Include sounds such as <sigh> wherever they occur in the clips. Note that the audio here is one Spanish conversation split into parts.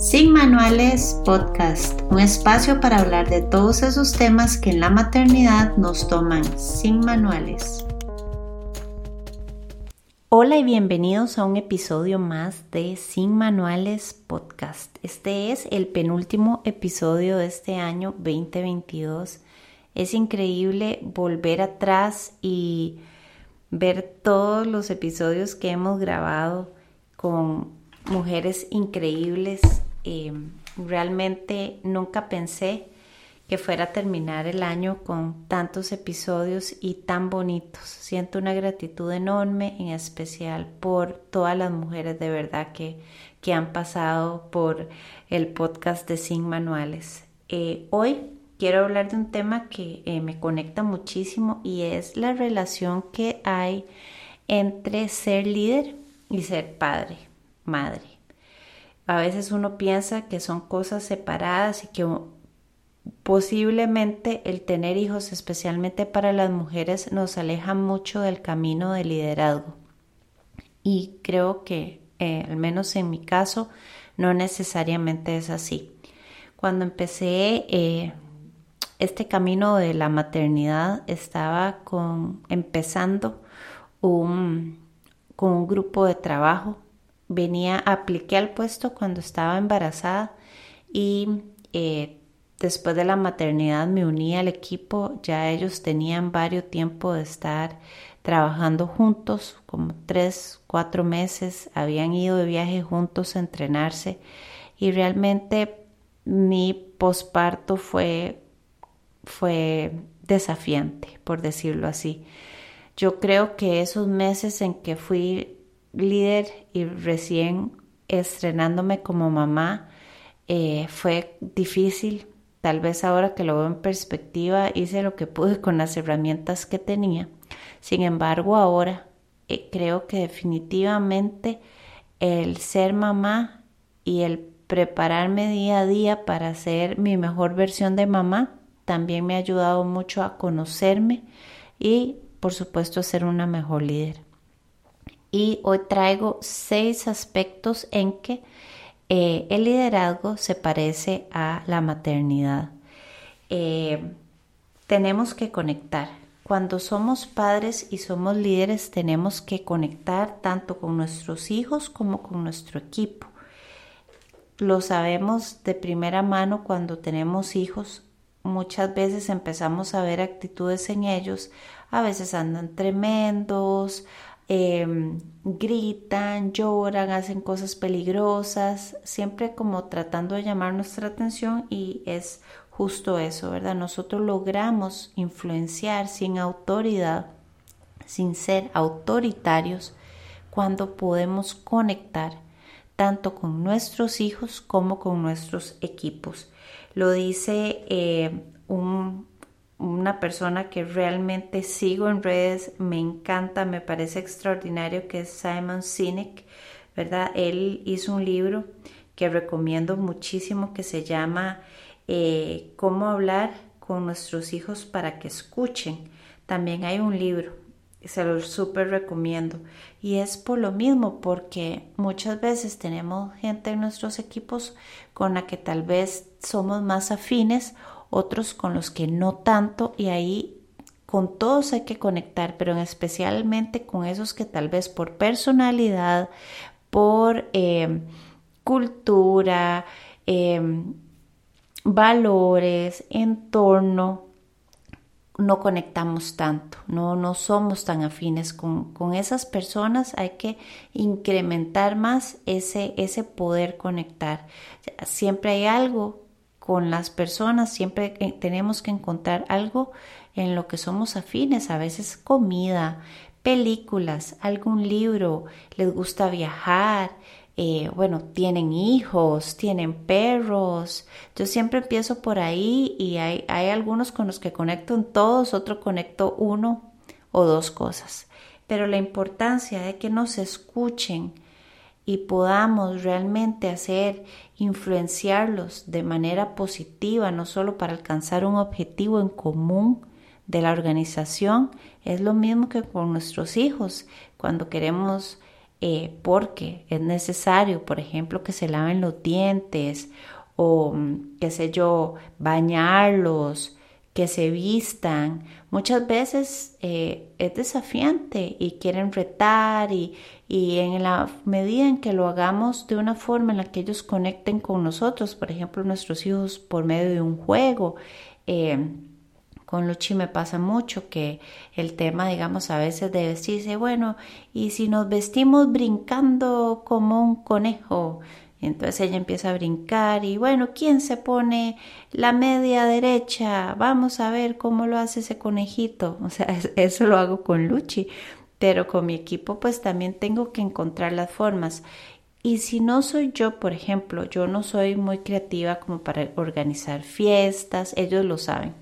Sin Manuales Podcast, un espacio para hablar de todos esos temas que en la maternidad nos toman sin manuales. Hola y bienvenidos a un episodio más de Sin Manuales Podcast. Este es el penúltimo episodio de este año 2022. Es increíble volver atrás y ver todos los episodios que hemos grabado con mujeres increíbles Em, realmente nunca pensé que fuera a terminar el año con tantos episodios y tan bonitos. Siento una gratitud enorme, en especial por todas las mujeres de verdad que, que han pasado por el podcast de Sin Manuales. Eh, hoy quiero hablar de un tema que eh, me conecta muchísimo y es la relación que hay entre ser líder y ser padre, madre. A veces uno piensa que son cosas separadas y que posiblemente el tener hijos, especialmente para las mujeres, nos aleja mucho del camino de liderazgo. Y creo que, eh, al menos en mi caso, no necesariamente es así. Cuando empecé eh, este camino de la maternidad, estaba empezando con un grupo de trabajo venía, apliqué al puesto cuando estaba embarazada y eh, después de la maternidad me uní al equipo, ya ellos tenían varios tiempo de estar trabajando juntos, como tres, cuatro meses, habían ido de viaje juntos a entrenarse y realmente mi posparto fue, fue desafiante, por decirlo así. Yo creo que esos meses en que fui líder y recién estrenándome como mamá, eh, fue difícil. Tal vez ahora que lo veo en perspectiva hice lo que pude con las herramientas que tenía. Sin embargo, ahora eh, creo que definitivamente el ser mamá y el prepararme día a día para ser mi mejor versión de mamá también me ha ayudado mucho a conocerme y por supuesto a ser una mejor líder y hoy traigo seis aspectos en que eh, el liderazgo se parece a la maternidad. Eh, tenemos que conectar. Cuando somos padres y somos líderes tenemos que conectar tanto con nuestros hijos como con nuestro equipo. Lo sabemos de primera mano cuando tenemos hijos. Muchas veces empezamos a ver actitudes en ellos. A veces andan tremendos, Em, gritan, lloran, hacen cosas peligrosas, siempre como tratando de llamar nuestra atención y es justo eso, ¿verdad? Nosotros logramos influenciar sin autoridad, sin ser autoritarios, cuando podemos conectar tanto con nuestros hijos como con nuestros equipos. Lo dice eh, un una persona que realmente sigo en redes, me encanta, me parece extraordinario, que es Simon Sinek, ¿verdad? Él hizo un libro que recomiendo muchísimo que se llama eh, Cómo hablar con nuestros hijos para que escuchen. También hay un libro, se lo súper recomiendo. Y es por lo mismo, porque muchas veces tenemos gente en nuestros equipos con la que tal vez somos más afines otros con los que no tanto y ahí con todos hay que conectar, pero especialmente con esos que tal vez por personalidad, por eh, cultura, em, valores, entorno, no conectamos tanto, no, no somos tan afines con, con, esas personas, hay que incrementar más ese, ese poder conectar. Siempre hay algo con las personas siempre tenemos que encontrar algo en lo que somos afines, a veces comida, películas, algún libro, les gusta viajar, eh, bueno, tienen hijos, tienen perros. Yo siempre empiezo por ahí y hay, hay algunos con los que conecto en todos, otro conecto uno o dos cosas. Pero la importancia de que nos escuchen, y podamos realmente hacer, influenciarlos de manera positiva, no solo para alcanzar un objetivo en común de la organización, es lo mismo que con nuestros hijos. Cuando queremos eh, porque es necesario, por ejemplo, que se laven los dientes o, mm, qué sé yo, bañarlos, que se vistan. Muchas veces eh, es desafiante y quieren retar y, en la medida en que lo hagamos de una forma en la que ellos conecten con nosotros, por ejemplo, nuestros hijos por medio de un juego, eh, con Luchi me pasa mucho que el tema, digamos, a veces de vestirse, bueno, y si nos vestimos brincando como un conejo, entonces ella empieza a brincar y bueno, ¿quién se pone la media derecha? Vamos a ver cómo lo hace ese conejito. <laughs> O sea, eso lo hago con Luchi, pero con mi equipo pues también tengo que encontrar las formas. Y si no soy yo, por ejemplo, yo no soy muy creativa como para organizar fiestas, ellos lo saben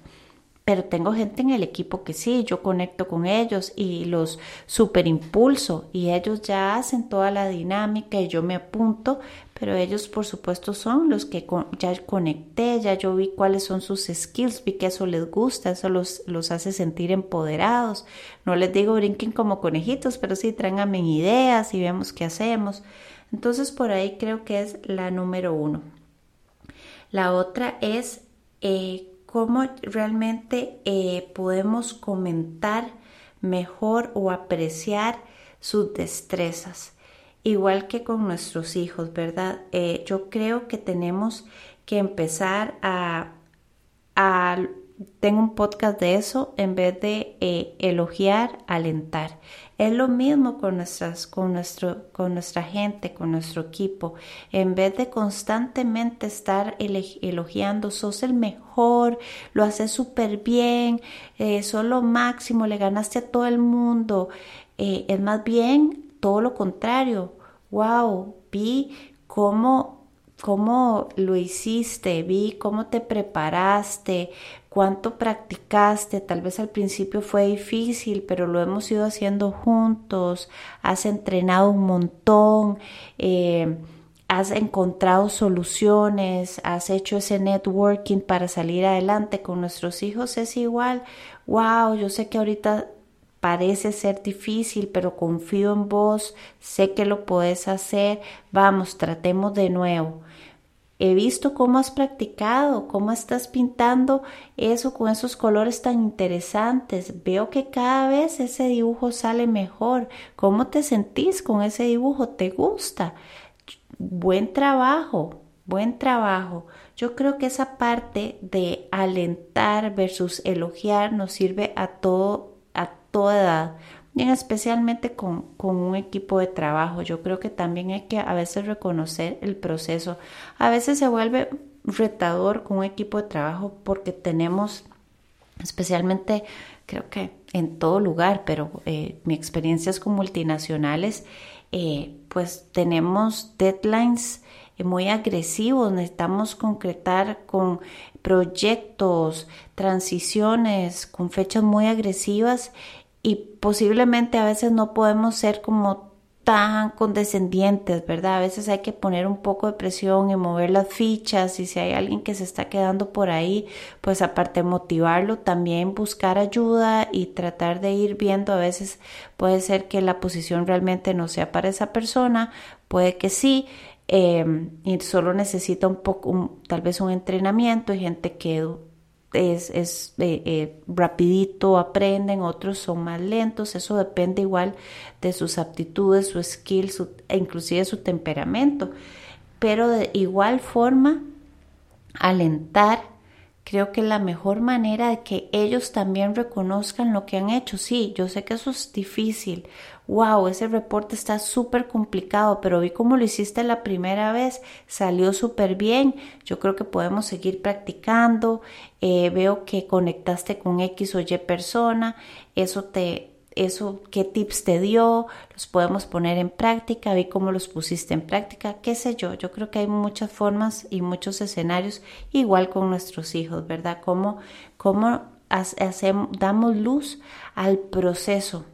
pero tengo gente en el equipo que sí, yo conecto con ellos y los superimpulso y ellos ya hacen toda la dinámica y yo me apunto, pero ellos por supuesto son los que ya conecté, ya yo vi cuáles son sus skills, vi que eso les gusta, eso los, los hace sentir empoderados. No les digo brinquen como conejitos, pero sí tráiganme ideas y vemos qué hacemos. Entonces por ahí creo que es la número uno. La otra es eh, cómo realmente eh, podemos comentar mejor o apreciar sus destrezas. Igual que con nuestros hijos, ¿verdad? Eh, yo creo que tenemos que empezar a, a tengo un podcast de eso en vez de eh, elogiar, alentar. Es lo mismo con, nuestras, con, nuestro, con nuestra gente, con nuestro equipo. En vez de constantemente estar elogiando, sos el mejor, lo haces súper bien, eh, sos lo máximo, le ganaste a todo el mundo. Eh, es más bien todo lo contrario. Wow, vi cómo cómo lo hiciste, vi cómo te preparaste, cuánto practicaste, tal vez al principio fue difícil, pero lo hemos ido haciendo juntos, has entrenado un montón, eh, has encontrado soluciones, has hecho ese networking para salir adelante con nuestros hijos, es igual, wow, yo sé que ahorita parece ser difícil, pero confío en vos, sé que lo puedes hacer, vamos, tratemos de nuevo. He visto cómo has practicado, cómo estás pintando eso con esos colores tan interesantes. Veo que cada vez ese dibujo sale mejor. ¿Cómo te sentís con ese dibujo? ¿Te gusta? Buen trabajo, buen trabajo. Yo creo que esa parte de alentar versus elogiar nos sirve a todo, toda edad especialmente con, un equipo de trabajo. Yo creo que también hay que a veces reconocer el proceso. A veces se vuelve retador con un equipo de trabajo porque tenemos, especialmente creo que en todo lugar, pero eh, mi experiencia es con multinacionales, eh, pues tenemos deadlines eh, muy agresivos, necesitamos concretar con proyectos, transiciones, con fechas muy agresivas y posiblemente a veces no podemos ser como tan condescendientes, ¿verdad? A veces hay que poner un poco de presión y mover las fichas y si hay alguien que se está quedando por ahí, pues aparte motivarlo, también buscar ayuda y tratar de ir viendo, a veces puede ser que la posición realmente no sea para esa persona, puede que sí, eh, y solo necesita un poco, tal vez un entrenamiento y gente que es, es eh, eh, rapidito, aprenden, otros son más lentos, eso depende igual de sus aptitudes, su skill, su, e inclusive su temperamento. Pero de igual forma, alentar Creo que la mejor manera de que ellos también reconozcan lo que han hecho, sí, yo sé que eso es difícil. Wow, ese reporte está súper complicado, pero vi cómo lo hiciste la primera vez, salió súper bien. Yo creo que podemos seguir practicando. Eh, veo que conectaste con X o Y persona, eso te, eso, qué tips te dio, los podemos poner en práctica, vi cómo los pusiste en práctica, qué sé yo. Yo creo que hay muchas formas y muchos escenarios, igual con nuestros hijos, ¿verdad? Cómo, cómo hacemos, damos luz al proceso,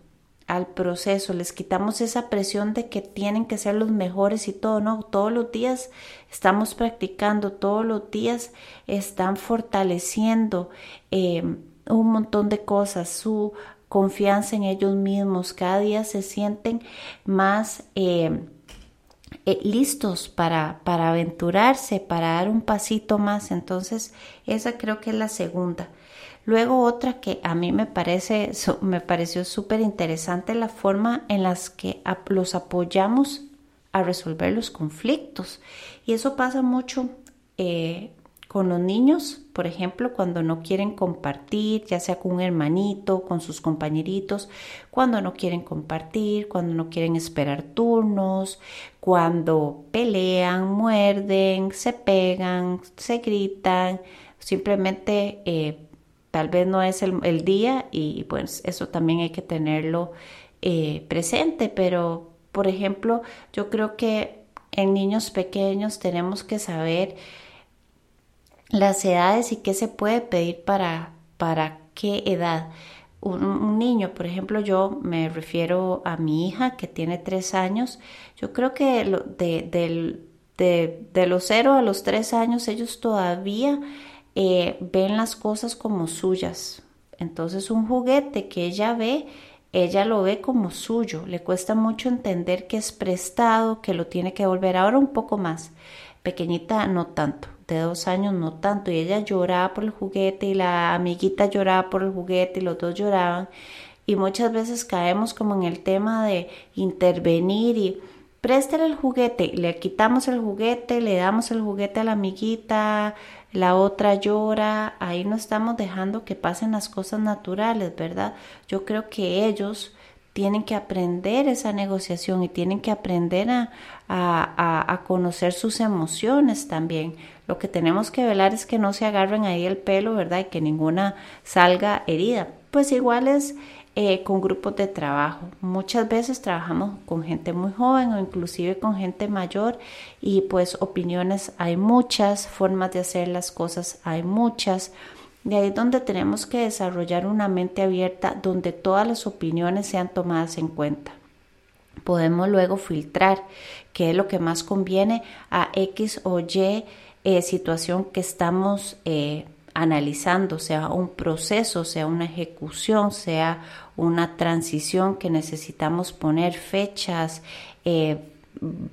al proceso, les quitamos esa presión de que tienen que ser los mejores y todo, no, todos los días estamos practicando, todos los días están fortaleciendo eh, un montón de cosas, su confianza en ellos mismos, cada día se sienten más eh, eh, listos para, para aventurarse, para dar un pasito más. Entonces, esa creo que es la segunda. Luego otra que a mí me parece, me pareció súper interesante la forma en las que los apoyamos a resolver los conflictos. Y eso pasa mucho eh, con los niños, por ejemplo, cuando no quieren compartir, ya sea con un hermanito, con sus compañeritos, cuando no quieren compartir, cuando no quieren esperar turnos, cuando pelean, muerden, se pegan, se gritan, simplemente eh, tal vez no es el, día y pues eso también hay que tenerlo eh, presente, pero por ejemplo, yo creo que en niños pequeños tenemos que saber las edades y qué se puede pedir para, para qué edad. Un, niño, por ejemplo, yo me refiero a mi hija que tiene tres años, yo creo que de, de, los cero a los tres años ellos todavía eh, ven las cosas como suyas. Entonces un juguete que ella ve ella lo ve como suyo, le cuesta mucho entender que es prestado, que lo tiene que volver. Ahora un poco más, pequeñita no tanto, de dos años no tanto, y ella lloraba por el juguete y la amiguita lloraba por el juguete y los dos lloraban. Y muchas veces caemos como en el tema de intervenir y préstale el juguete, le quitamos el juguete, le damos el juguete a la amiguita, la otra llora, ahí no estamos dejando que pasen las cosas naturales, ¿verdad? Yo creo que ellos tienen que aprender esa negociación y tienen que aprender a, a, conocer sus emociones también. Lo que tenemos que velar es que no se agarren ahí el pelo, ¿verdad? Y que ninguna salga herida. Pues igual es eh, con grupos de trabajo. Muchas veces trabajamos con gente muy joven o inclusive con gente mayor y pues opiniones hay muchas, formas de hacer las cosas hay muchas. De ahí es donde tenemos que desarrollar una mente abierta donde todas las opiniones sean tomadas en cuenta. Podemos luego filtrar qué es lo que más conviene a X o Y eh, situación que estamos eh, analizando, sea un proceso, sea una ejecución, sea una transición que necesitamos poner fechas, eh,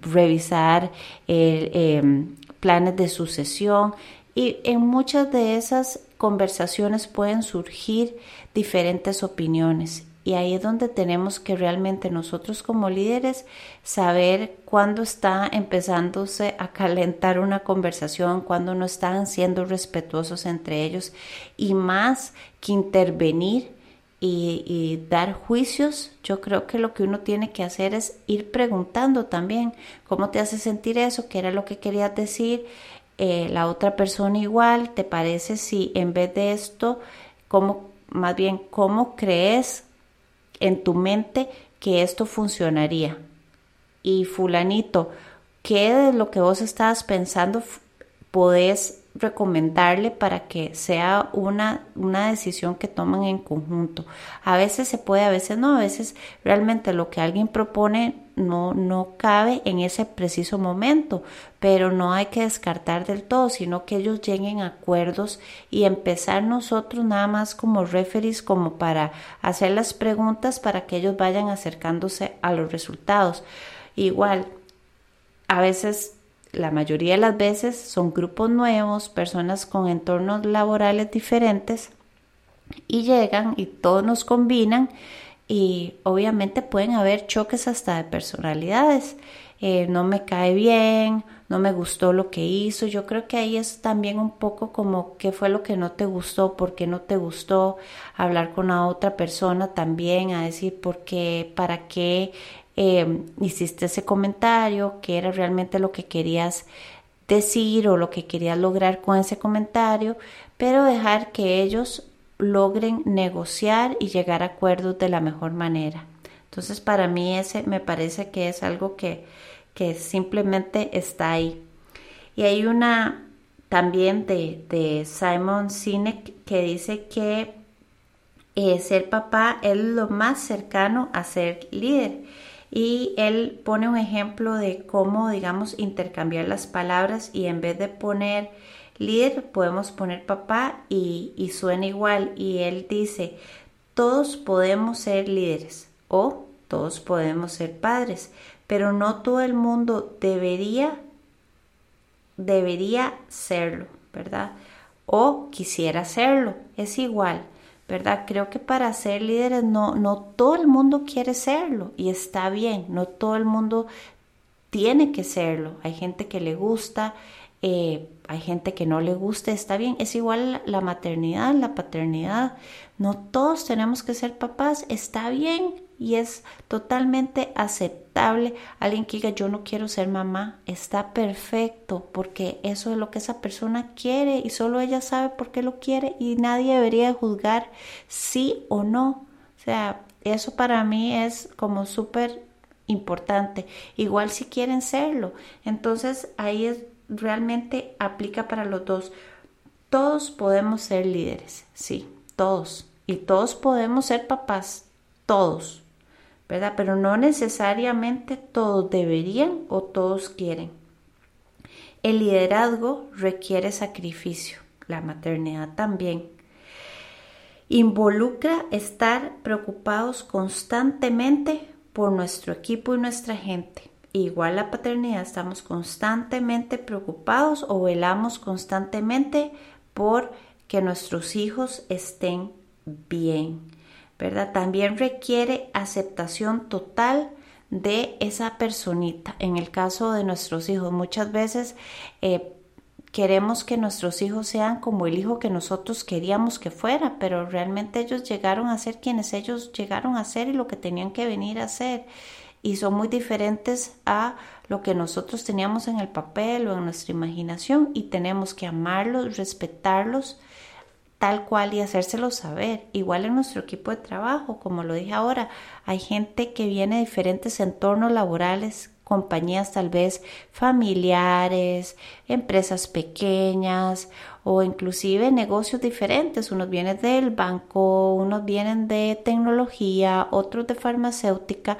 revisar em, planes de sucesión y en muchas de esas conversaciones pueden surgir diferentes opiniones y ahí es donde tenemos que realmente nosotros como líderes saber cuándo está empezándose a calentar una conversación, cuándo no están siendo respetuosos entre ellos y más que intervenir y, dar juicios, yo creo que lo que uno tiene que hacer es ir preguntando también cómo te hace sentir eso, qué era lo que querías decir, eh, la otra persona igual, ¿te parece si en vez de esto, cómo, más bien, cómo crees en tu mente que esto funcionaría? Y fulanito, ¿qué de lo que vos estabas pensando podés recomendarle para que sea una, una decisión que tomen en conjunto. A veces se puede, a veces no, a veces realmente lo que alguien propone no, no cabe en ese preciso momento, pero no hay que descartar del todo, sino que ellos lleguen a acuerdos y empezar nosotros nada más como referees, como para hacer las preguntas para que ellos vayan acercándose a los resultados. Igual, a veces la mayoría de las veces son grupos nuevos, personas con entornos laborales diferentes y llegan y todos nos combinan y obviamente pueden haber choques hasta de personalidades. Eh, no me cae bien, no me gustó lo que hizo. Yo creo que ahí es también un poco como qué fue lo que no te gustó, por qué no te gustó, hablar con la otra persona también, a decir por qué, para qué eh, hiciste ese comentario, qué era realmente lo que querías decir o lo que querías lograr con ese comentario, pero dejar que ellos logren negociar y llegar a acuerdos de la mejor manera. Entonces para mí ese me parece que es algo que, que simplemente está ahí. Y hay una también de, de Simon Sinek que dice que eh, ser papá es lo más cercano a ser líder y él pone un ejemplo de cómo, digamos, intercambiar las palabras y en vez de poner líder podemos poner papá y, suena igual. Y él dice, todos podemos ser líderes o todos podemos ser padres, pero no todo el mundo debería debería serlo, ¿verdad? O quisiera serlo, es igual, ¿verdad? Creo que para ser líderes no, no todo el mundo quiere serlo y está bien, no todo el mundo tiene que serlo. Hay gente que le gusta, eh, hay gente que no le gusta, está bien. Es igual la maternidad, la paternidad. No todos tenemos que ser papás, está bien y es totalmente aceptable. Alguien que diga yo no quiero ser mamá, está perfecto porque eso es lo que esa persona quiere y solo ella sabe por qué lo quiere y nadie debería juzgar sí o no. O sea, eso para mí es como súper importante. Igual si quieren serlo. Entonces ahí es, realmente aplica para los dos. Todos podemos ser líderes, sí, todos. Y todos podemos ser papás, todos. Pero no necesariamente todos deberían o todos quieren. El liderazgo requiere sacrificio, la maternidad también. Involucra estar preocupados constantemente por nuestro equipo y nuestra gente. Igual la paternidad, estamos constantemente preocupados o velamos constantemente por que nuestros hijos estén bien, También requiere aceptación total de esa personita. En el caso de nuestros hijos, muchas veces eh, queremos que nuestros hijos sean como el hijo que nosotros queríamos que fuera, pero realmente ellos llegaron a ser quienes ellos llegaron a ser y lo que tenían que venir a ser. Y son muy diferentes a lo que nosotros teníamos en el papel o en nuestra imaginación y tenemos que amarlos, respetarlos tal cual y hacérselo saber. Igual en nuestro equipo de trabajo, como lo dije ahora, hay gente que viene de diferentes entornos laborales compañías tal vez familiares, empresas pequeñas o inclusive negocios diferentes. Unos vienen del banco, unos vienen de tecnología, otros de farmacéutica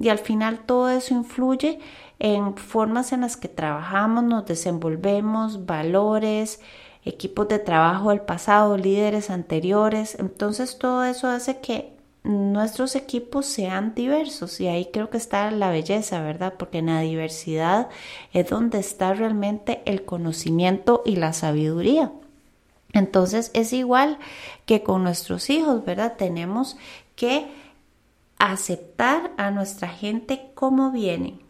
y al final todo eso influye en formas en las que trabajamos, nos desenvolvemos, valores, equipos de trabajo del pasado, líderes anteriores. Entonces todo eso hace que nuestros equipos sean diversos y ahí creo que está la belleza, ¿verdad? Porque en la diversidad es donde está realmente el conocimiento y la sabiduría. Entonces es igual que con nuestros hijos, ¿verdad? Tenemos que aceptar a nuestra gente como vienen,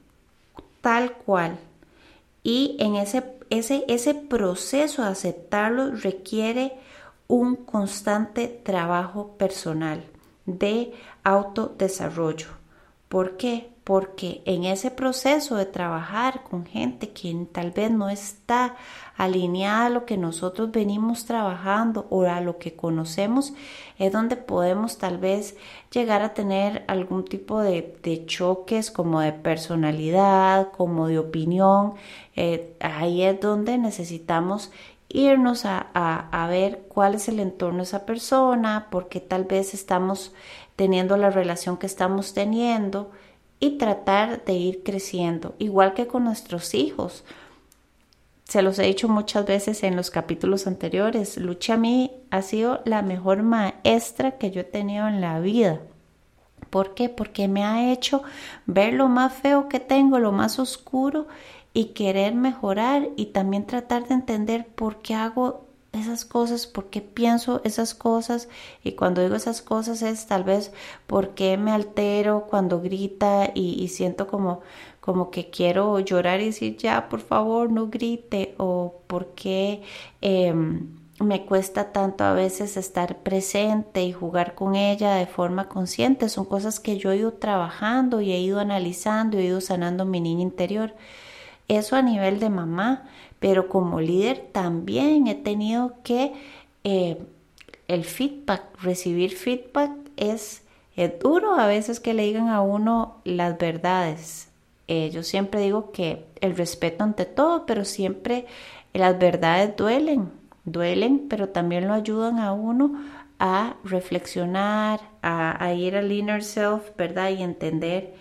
tal cual. Y en ese, ese, ese proceso de aceptarlo requiere un constante trabajo personal de autodesarrollo. ¿Por qué? Porque en ese proceso de trabajar con gente que tal vez no está alineada a lo que nosotros venimos trabajando o a lo que conocemos, es donde podemos tal vez llegar a tener algún tipo de, choques como de personalidad, como de opinión. Eh, ahí es donde necesitamos irnos a, ver cuál es el entorno de esa persona, porque tal vez estamos teniendo la relación que estamos teniendo y tratar de ir creciendo, igual que con nuestros hijos. Se los he dicho muchas veces en los capítulos anteriores, Lucha a mí ha sido la mejor maestra que yo he tenido en la vida. ¿Por qué? Porque me ha hecho ver lo más feo que tengo, lo más oscuro y querer mejorar y también tratar de entender por qué hago esas cosas, por qué pienso esas cosas y cuando digo esas cosas es tal vez por qué me altero cuando grita y, siento como, como que quiero llorar y decir ya por favor no grite o por qué em, me cuesta tanto a veces estar presente y jugar con ella de forma consciente son cosas que yo he ido trabajando y he ido analizando y he ido sanando mi niña interior. Eso a nivel de mamá, pero como líder también he tenido que eh, el feedback, recibir feedback es, duro a veces que le digan a uno las verdades. Eh, yo siempre digo que el respeto ante todo, pero siempre las verdades duelen, duelen, pero también lo ayudan a uno a reflexionar, a, ir al inner self, ¿verdad? Y entender,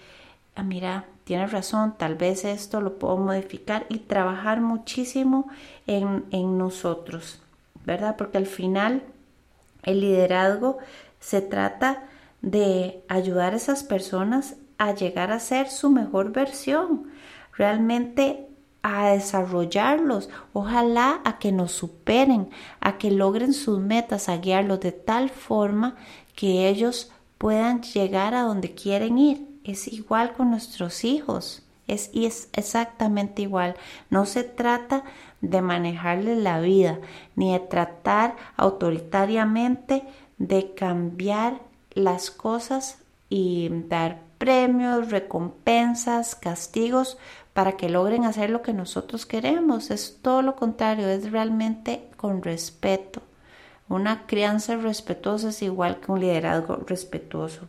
ah, mira, tienes razón, tal vez esto lo puedo modificar y trabajar muchísimo en, nosotros, ¿verdad? Porque al final el liderazgo Se trata de ayudar a esas personas a llegar a ser su mejor versión, realmente a desarrollarlos, ojalá a que nos superen, a que logren sus metas, a guiarlos de tal forma que ellos puedan llegar a donde quieren ir. Es igual con nuestros hijos, es, es exactamente igual. No se trata de manejarles la vida, ni de tratar autoritariamente de cambiar las cosas y dar premios, recompensas, castigos para que logren hacer lo que nosotros queremos. Es todo lo contrario, es realmente con respeto. Una crianza respetuosa es igual que un liderazgo respetuoso,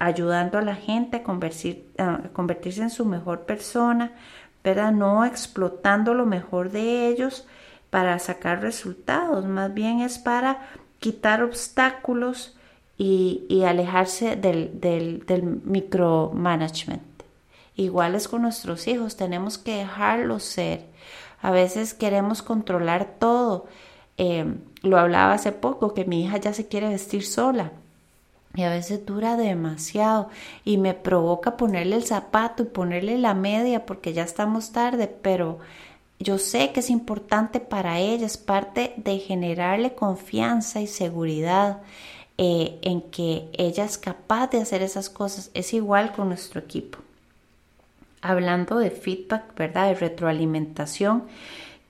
ayudando a la gente a, convertirse en su mejor persona, ¿verdad? No explotando lo mejor de ellos para sacar resultados, más bien es para quitar obstáculos y, alejarse del, del, del micromanagement. Igual es con nuestros hijos, tenemos que dejarlos ser. A veces queremos controlar todo. Em, lo hablaba hace poco, que mi hija ya se quiere vestir sola. Y a veces dura demasiado y me provoca ponerle el zapato y ponerle la media porque ya estamos tarde, pero yo sé que es importante para ella, es parte de generarle confianza y seguridad eh, en que ella es capaz de hacer esas cosas. Es igual con nuestro equipo hablando de feedback, ¿verdad? De retroalimentación,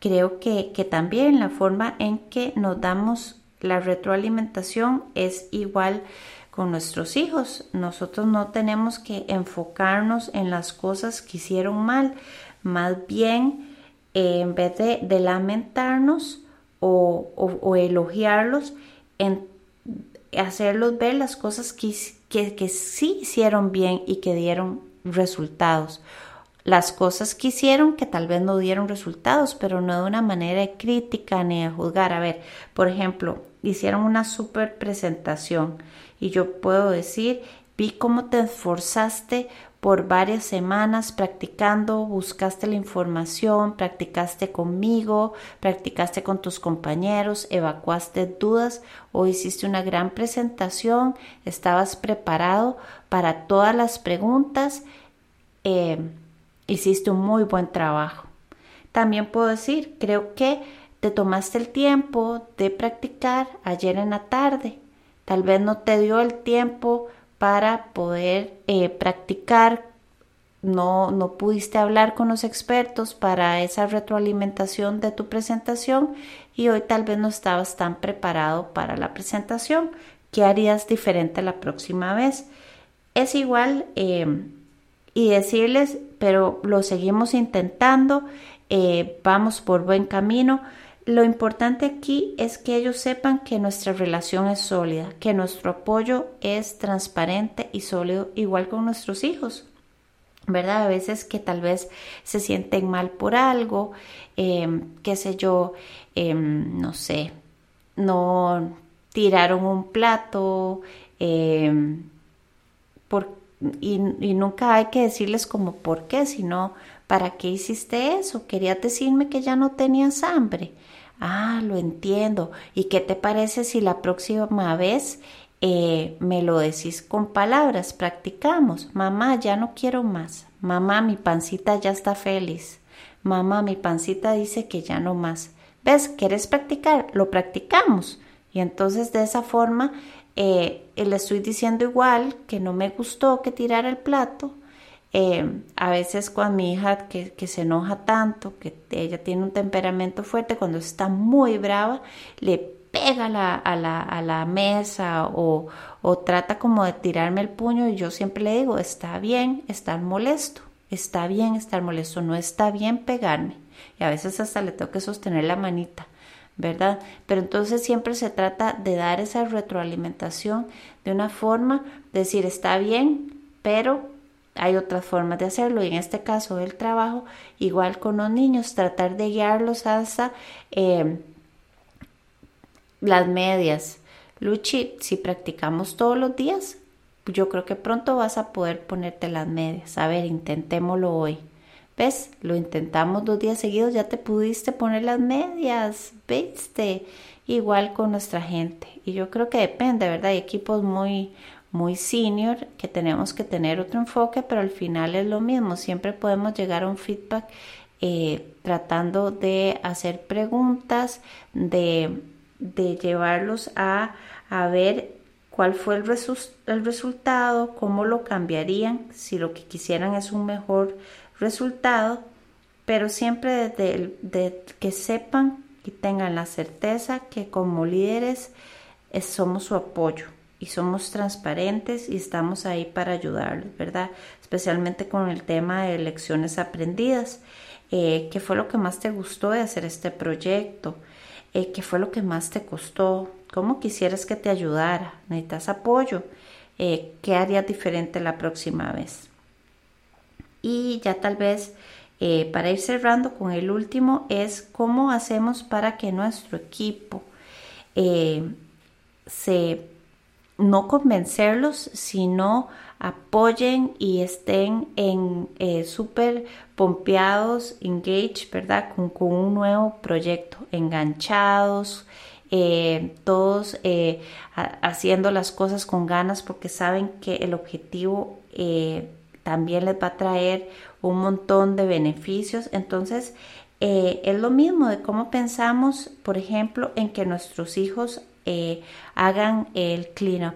creo que, también la forma en que nos damos la retroalimentación es igual con nuestros hijos. Nosotros no tenemos que enfocarnos en las cosas que hicieron mal, más bien en vez de, lamentarnos o, elogiarlos, en hacerlos ver las cosas que, que, que sí hicieron bien y que dieron resultados las cosas que hicieron que tal vez no dieron resultados, pero no de una manera crítica ni de juzgar. A ver, por ejemplo, hicieron una super presentación y yo puedo decir, vi cómo te esforzaste por varias semanas practicando, buscaste la información, practicaste conmigo, practicaste con tus compañeros, evacuaste dudas o hiciste una gran presentación, estabas preparado para todas las preguntas. Eh, hiciste un muy buen trabajo. También puedo decir, creo que te tomaste el tiempo de practicar ayer en la tarde. Tal vez no te dio el tiempo para poder eh, practicar, no, no pudiste hablar con los expertos para esa retroalimentación de tu presentación y hoy tal vez no estabas tan preparado para la presentación. ¿Qué harías diferente la próxima vez? Es igual eh, y decirles, pero lo seguimos intentando, eh, vamos por buen camino. Lo importante aquí es que ellos sepan que nuestra relación es sólida, que nuestro apoyo es transparente y sólido, igual con nuestros hijos. ¿Verdad? A veces que tal vez se sienten mal por algo, em, qué sé yo, em, no sé, no tiraron un plato, eh, por, y, nunca hay que decirles como por qué, sino ¿para qué hiciste eso? ¿Querías decirme que ya no tenías hambre? Ah, lo entiendo. ¿Y qué te parece si la próxima vez eh, me lo decís con palabras? Practicamos. Mamá, ya no quiero más. Mamá, mi pancita ya está feliz. Mamá, mi pancita dice que ya no más. ¿Ves? ¿Quieres practicar? Lo practicamos. Y entonces de esa forma eh, le estoy diciendo igual que no me gustó que tirara el plato. Eh, a veces cuando mi hija que, se enoja tanto, que ella tiene un temperamento fuerte, cuando está muy brava, le pega a, la, mesa o, o trata como de tirarme el puño y yo siempre le digo, está bien estar molesto, está bien estar molesto, no está bien pegarme. Y a veces hasta le tengo que sostener la manita. ¿Verdad? Pero entonces siempre se trata de dar esa retroalimentación de una forma, de decir, está bien, pero hay otras formas de hacerlo y en este caso del trabajo, igual con los niños, tratar de guiarlos hasta eh, las medias. Luchi, si practicamos todos los días, yo creo que pronto vas a poder ponerte las medias. A ver, intentémoslo hoy. ¿Ves? Lo intentamos dos días seguidos, ya te pudiste poner las medias, ¿viste? Igual con nuestra gente. Y yo creo que depende, ¿verdad? Hay equipos muy, muy senior que tenemos que tener otro enfoque, pero al final es lo mismo. Siempre podemos llegar a un feedback eh, tratando de hacer preguntas, de, de llevarlos a, a ver cuál fue el, el, resultado, cómo lo cambiarían, si lo que quisieran es un mejor resultado, pero siempre desde que sepan y tengan la certeza que como líderes somos su apoyo y somos transparentes y estamos ahí para ayudarlos, ¿verdad? Especialmente con el tema de lecciones aprendidas. Eh, ¿Qué fue lo que más te gustó de hacer este proyecto? Eh, ¿Qué fue lo que más te costó? ¿Cómo quisieras que te ayudara? ¿Necesitas apoyo? Eh, ¿Qué harías diferente la próxima vez? Y ya tal vez eh, para ir cerrando con el último es cómo hacemos para que nuestro equipo eh, se no convencerlos, sino apoyen y estén en eh, súper pompeados, engaged, ¿verdad? Con, con, un nuevo proyecto, enganchados, todos haciendo las cosas con ganas porque saben que el objetivo también les va a traer un montón de beneficios. Entonces, eh, es lo mismo de cómo pensamos, por ejemplo, en que nuestros hijos eh, hagan el cleanup,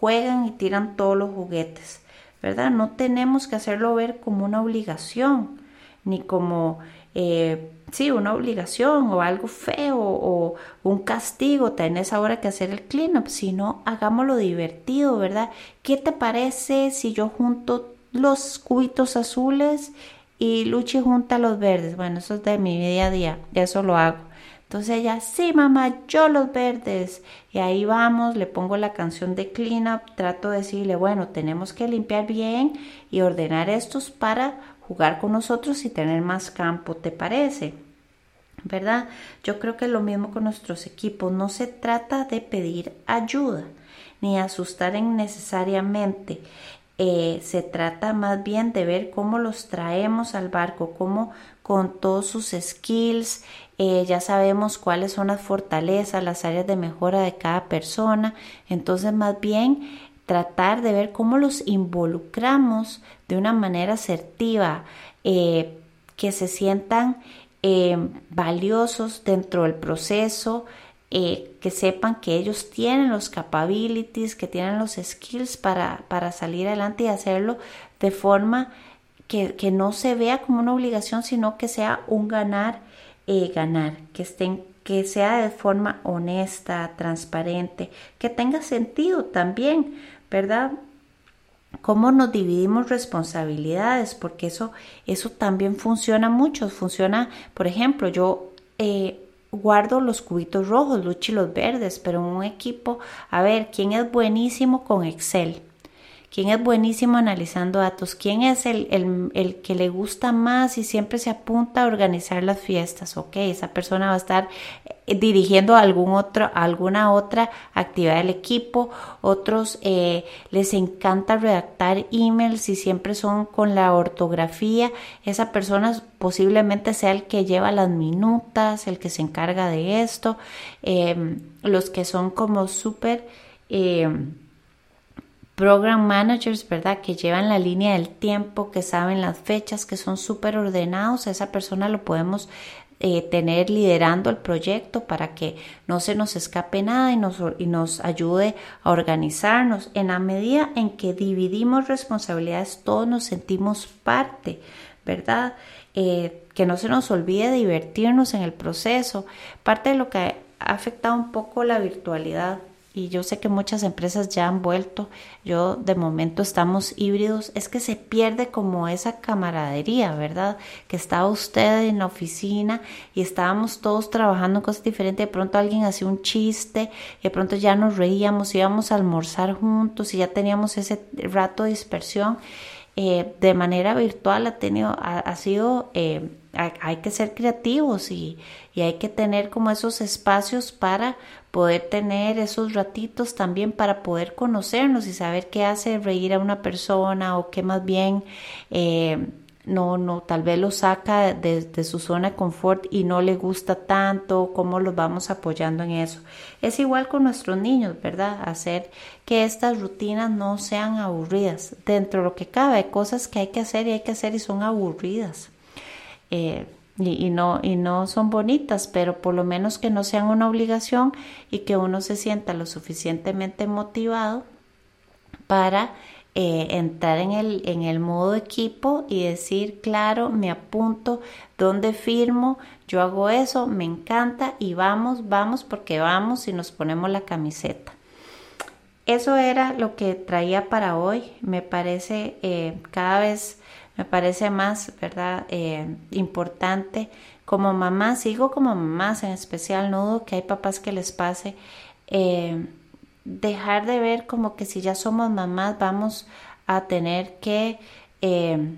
juegan y tiran todos los juguetes, ¿verdad? No tenemos que hacerlo ver como una obligación, ni como, eh, sí, una obligación o algo feo o un castigo, tenés ahora que hacer el cleanup, sino hagámoslo divertido, ¿verdad? ¿Qué te parece si yo junto los cubitos azules y Luchi junta los verdes. Bueno, eso es de mi día a día, eso lo hago. Entonces ella, sí, mamá, yo los verdes. Y ahí vamos, le pongo la canción de clean up, trato de decirle, bueno, tenemos que limpiar bien y ordenar estos para jugar con nosotros y tener más campo, ¿te parece? ¿Verdad? Yo creo que es lo mismo con nuestros equipos. No se trata de pedir ayuda ni asustar innecesariamente. Eh, se trata más bien de ver cómo los traemos al barco, cómo con todos sus skills, eh, ya sabemos cuáles son las fortalezas, las áreas de mejora de cada persona, entonces más bien tratar de ver cómo los involucramos de una manera asertiva, eh, que se sientan valiosos dentro del proceso, eh, que sepan que ellos tienen los capabilities, que tienen los skills para, para salir adelante y hacerlo de forma que, que, no se vea como una obligación, sino que sea un ganar, eh, ganar, que estén que sea de forma honesta, transparente, que tenga sentido también, ¿verdad? Cómo nos dividimos responsabilidades, porque eso, eso también funciona mucho. Funciona, por ejemplo, yo eh, guardo los cubitos rojos, los verdes, pero en un equipo, a ver, ¿quién es buenísimo con Excel? ¿Quién es buenísimo analizando datos? ¿Quién es el, el, que le gusta más y siempre se apunta a organizar las fiestas? Ok, esa persona va a estar eh, dirigiendo algún otro, alguna otra actividad del equipo. Otros eh, les encanta redactar emails y siempre son con la ortografía. Esa persona posiblemente sea el que lleva las minutas, el que se encarga de esto. Em, los que son como súper... Em, program managers, ¿verdad? Que llevan la línea del tiempo, que saben las fechas, que son súper ordenados. Esa persona lo podemos eh, tener liderando el proyecto para que no se nos escape nada y nos, y nos ayude a organizarnos. En la medida en que dividimos responsabilidades, todos nos sentimos parte, ¿verdad? Eh, que no se nos olvide divertirnos en el proceso. Parte de lo que ha afectado un poco la virtualidad y yo sé que muchas empresas ya han vuelto, yo de momento estamos híbridos, es que se pierde como esa camaradería, ¿verdad? Que estaba usted en la oficina y estábamos todos trabajando en cosas diferentes, de pronto alguien hacía un chiste, de pronto ya nos reíamos, íbamos a almorzar juntos y ya teníamos ese rato de dispersión. Eh, de manera virtual ha tenido, ha, sido, eh, hay, que ser creativos y, y hay que tener como esos espacios para poder tener esos ratitos también para poder conocernos y saber qué hace reír a una persona o qué más bien eh, no, no, tal vez lo saca de, su zona de confort y no le gusta tanto, cómo los vamos apoyando en eso. Es igual con nuestros niños, ¿verdad? Hacer que estas rutinas no sean aburridas. Dentro de lo que cabe, hay cosas que hay que hacer y hay que hacer y son aburridas. Eh, y, no, y no son bonitas, pero por lo menos que no sean una obligación y que uno se sienta lo suficientemente motivado para eh, entrar en el, en el modo equipo y decir, claro, me apunto, ¿dónde firmo? Yo hago eso, me encanta y vamos, vamos porque vamos y nos ponemos la camiseta. Eso era lo que traía para hoy. Me parece eh, cada vez, me parece más, ¿verdad? Eh, importante. Como mamá, sigo como mamás en especial, no dudo que hay papás que les pase dejar de ver como que si ya somos mamás vamos a tener que eh,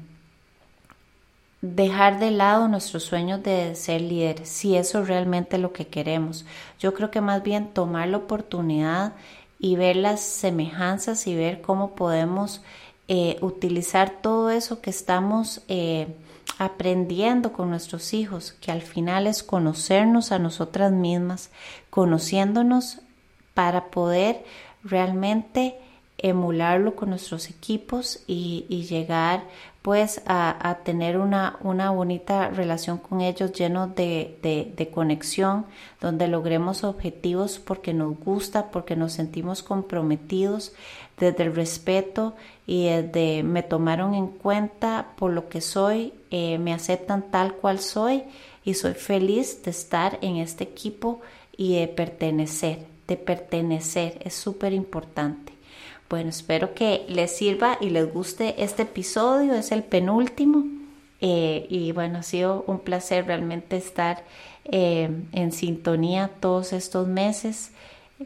dejar de lado nuestros sueños de ser líderes, si eso es realmente lo que queremos. Yo creo que más bien tomar la oportunidad y ver las semejanzas y ver cómo podemos eh, utilizar todo eso que estamos eh, aprendiendo con nuestros hijos, que al final es conocernos a nosotras mismas, conociéndonos para poder realmente emularlo con nuestros equipos y, llegar pues a, tener una, una, bonita relación con ellos lleno de, conexión, donde logremos objetivos porque nos gusta, porque nos sentimos comprometidos desde el respeto y desde me tomaron en cuenta por lo que soy, eh, me aceptan tal cual soy y soy feliz de estar en este equipo y de pertenecer de pertenecer. Es súper importante. Bueno, espero que les sirva y les guste este episodio. Es el penúltimo. Eh, y bueno, ha sido un placer realmente estar eh, en sintonía todos estos meses.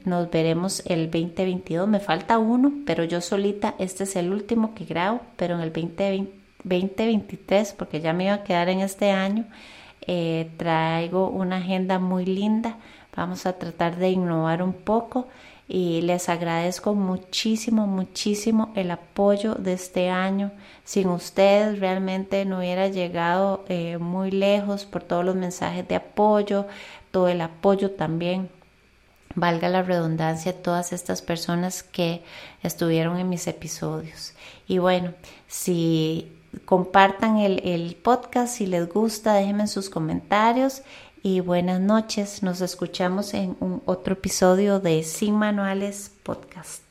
Nos veremos el 2022. Me falta uno, pero yo solita, este es el último que grabo, pero en el 2023, porque ya me iba a quedar en este año, eh, traigo una agenda muy linda Vamos a tratar de innovar un poco y les agradezco muchísimo, muchísimo el apoyo de este año. Sin ustedes realmente no hubiera llegado eh, muy lejos por todos los mensajes de apoyo, todo el apoyo también. Valga la redundancia, todas estas personas que estuvieron en mis episodios. Y bueno, si compartan el, el podcast, si les gusta, déjenme sus comentarios y buenas noches. Nos escuchamos en un otro episodio de Sin Manuales Podcast.